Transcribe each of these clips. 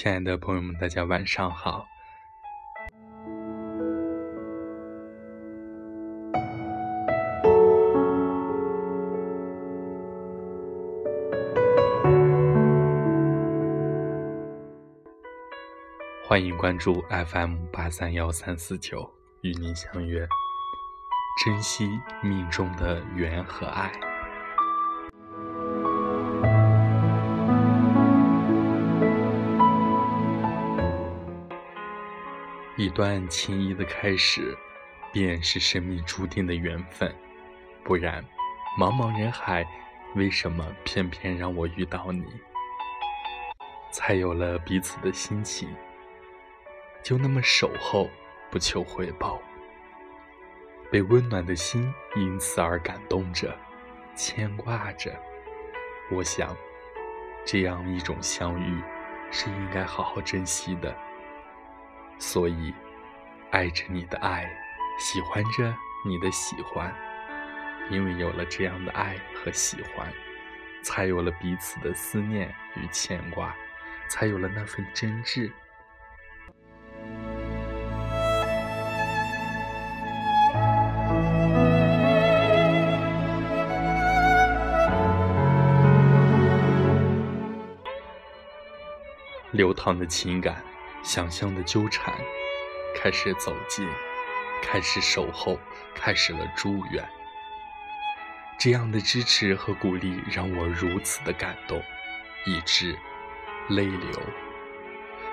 亲爱的朋友们，大家晚上好。欢迎关注 FM 八三幺三四九，与您相约，珍惜命中的缘和爱。段情谊的开始，便是生命注定的缘分。不然，茫茫人海，为什么偏偏让我遇到你？才有了彼此的心情。就那么守候，不求回报，被温暖的心因此而感动着，牵挂着。我想，这样一种相遇是应该好好珍惜的。所以，爱着你的爱，喜欢着你的喜欢，因为有了这样的爱和喜欢，才有了彼此的思念与牵挂，才有了那份真挚。流淌的情感，想象的纠缠，开始走近，开始守候，开始了祝愿。这样的支持和鼓励让我如此的感动，以致泪流，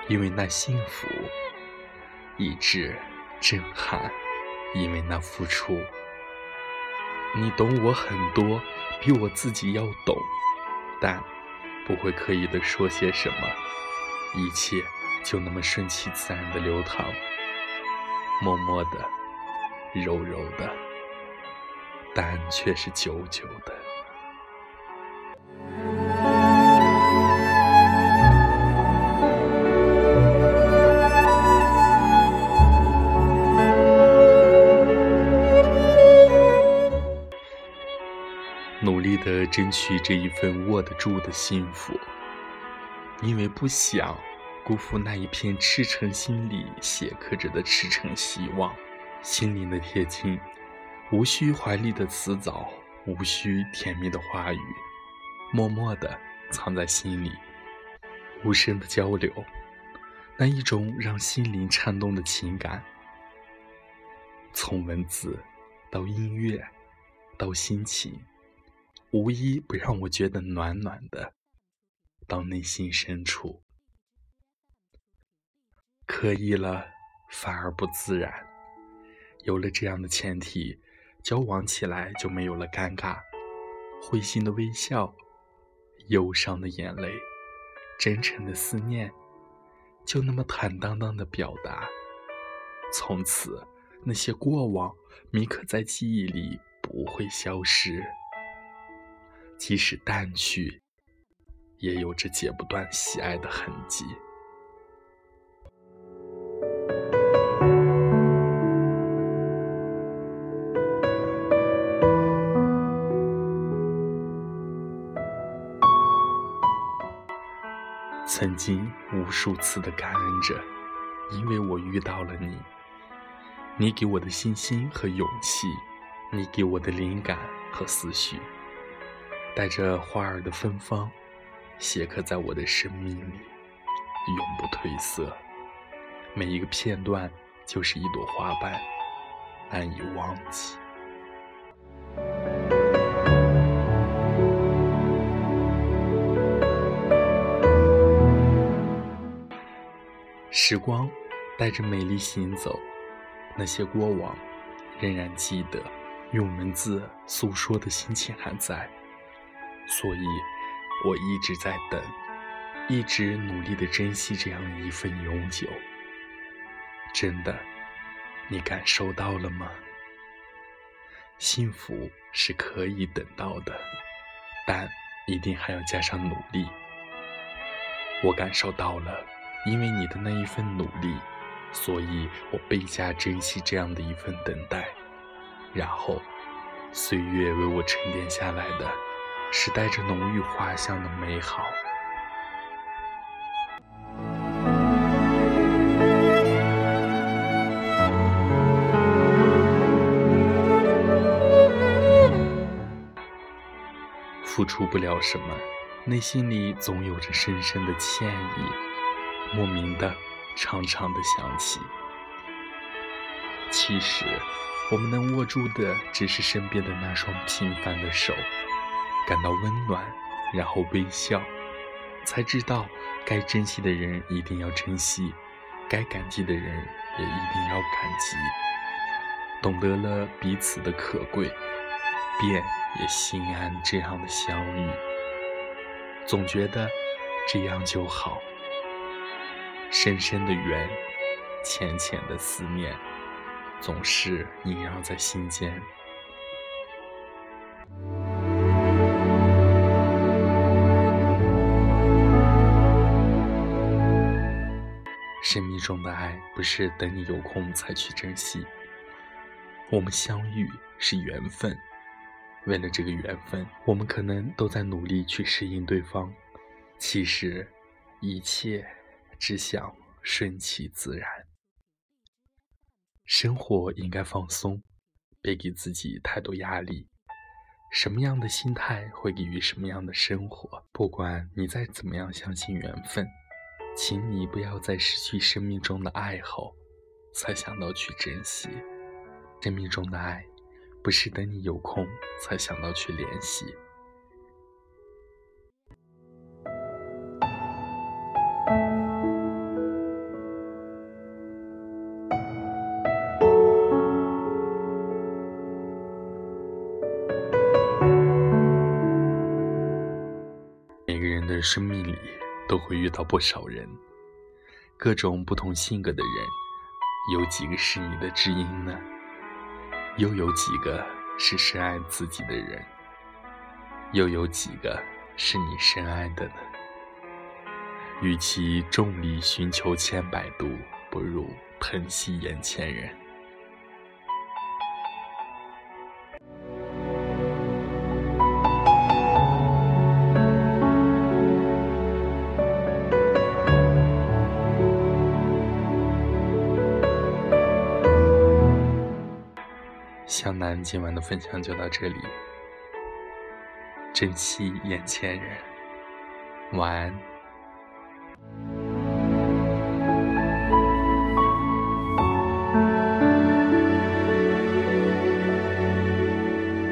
因为那幸福；以致震撼，因为那付出。你懂我很多，比我自己要懂，但不会刻意的说些什么。一切就那么顺其自然的流淌，默默的，柔柔的，但却是久久的。努力的争取这一份握得住的幸福。因为不想辜负那一片赤诚心里写刻着的赤诚希望，心灵的贴近，无需华丽的辞藻，无需甜蜜的话语，默默的藏在心里，无声的交流，那一种让心灵颤动的情感，从文字到音乐，到心情，无一不让我觉得暖暖的。到内心深处，刻意了反而不自然。有了这样的前提，交往起来就没有了尴尬。会心的微笑，忧伤的眼泪，真诚的思念，就那么坦荡荡的表达。从此，那些过往铭刻在记忆里，不会消失，即使淡去。也有着剪不断喜爱的痕迹。曾经无数次的感恩着，因为我遇到了你，你给我的信心和勇气，你给我的灵感和思绪，带着花儿的芬芳。写刻在我的生命里，永不褪色。每一个片段就是一朵花瓣，难以忘记。时光带着美丽行走，那些过往仍然记得，用文字诉说的心情还在，所以。我一直在等，一直努力的珍惜这样一份永久。真的，你感受到了吗？幸福是可以等到的，但一定还要加上努力。我感受到了，因为你的那一份努力所以我倍加珍惜这样的一份等待。然后岁月为我沉淀下来的是带着浓郁花香的美好。付出不了什么内心里总有着深深的歉意。莫名的、长长的想起。其实，我们能握住的只是身边的那双平凡的手，感到温暖，然后微笑，才知道该珍惜的人一定要珍惜，该感激的人也一定要感激。懂得了彼此的可贵，便也心安这样的相遇。总觉得这样就好，深深的缘，浅浅的思念。总是萦绕在心间。生命中的爱不是等你有空才去珍惜，我们相遇是缘分，为了这个缘分，我们可能都在努力去适应对方。其实，一切只想顺其自然。生活应该放松，别给自己太多压力。什么样的心态会给予什么样的生活？不管你再怎么样相信缘分，请你不要在失去生命中的爱后，才想到去珍惜。生命中的爱，不是等你有空才想到去联系。生命里都会遇到不少人，各种不同性格的人，有几个是你的知音呢？又有几个是深爱自己的人？又有几个是你深爱的呢？与其众里寻求千百度，不如疼惜眼前人。那今晚的分享就到这里。珍惜眼前人晚安。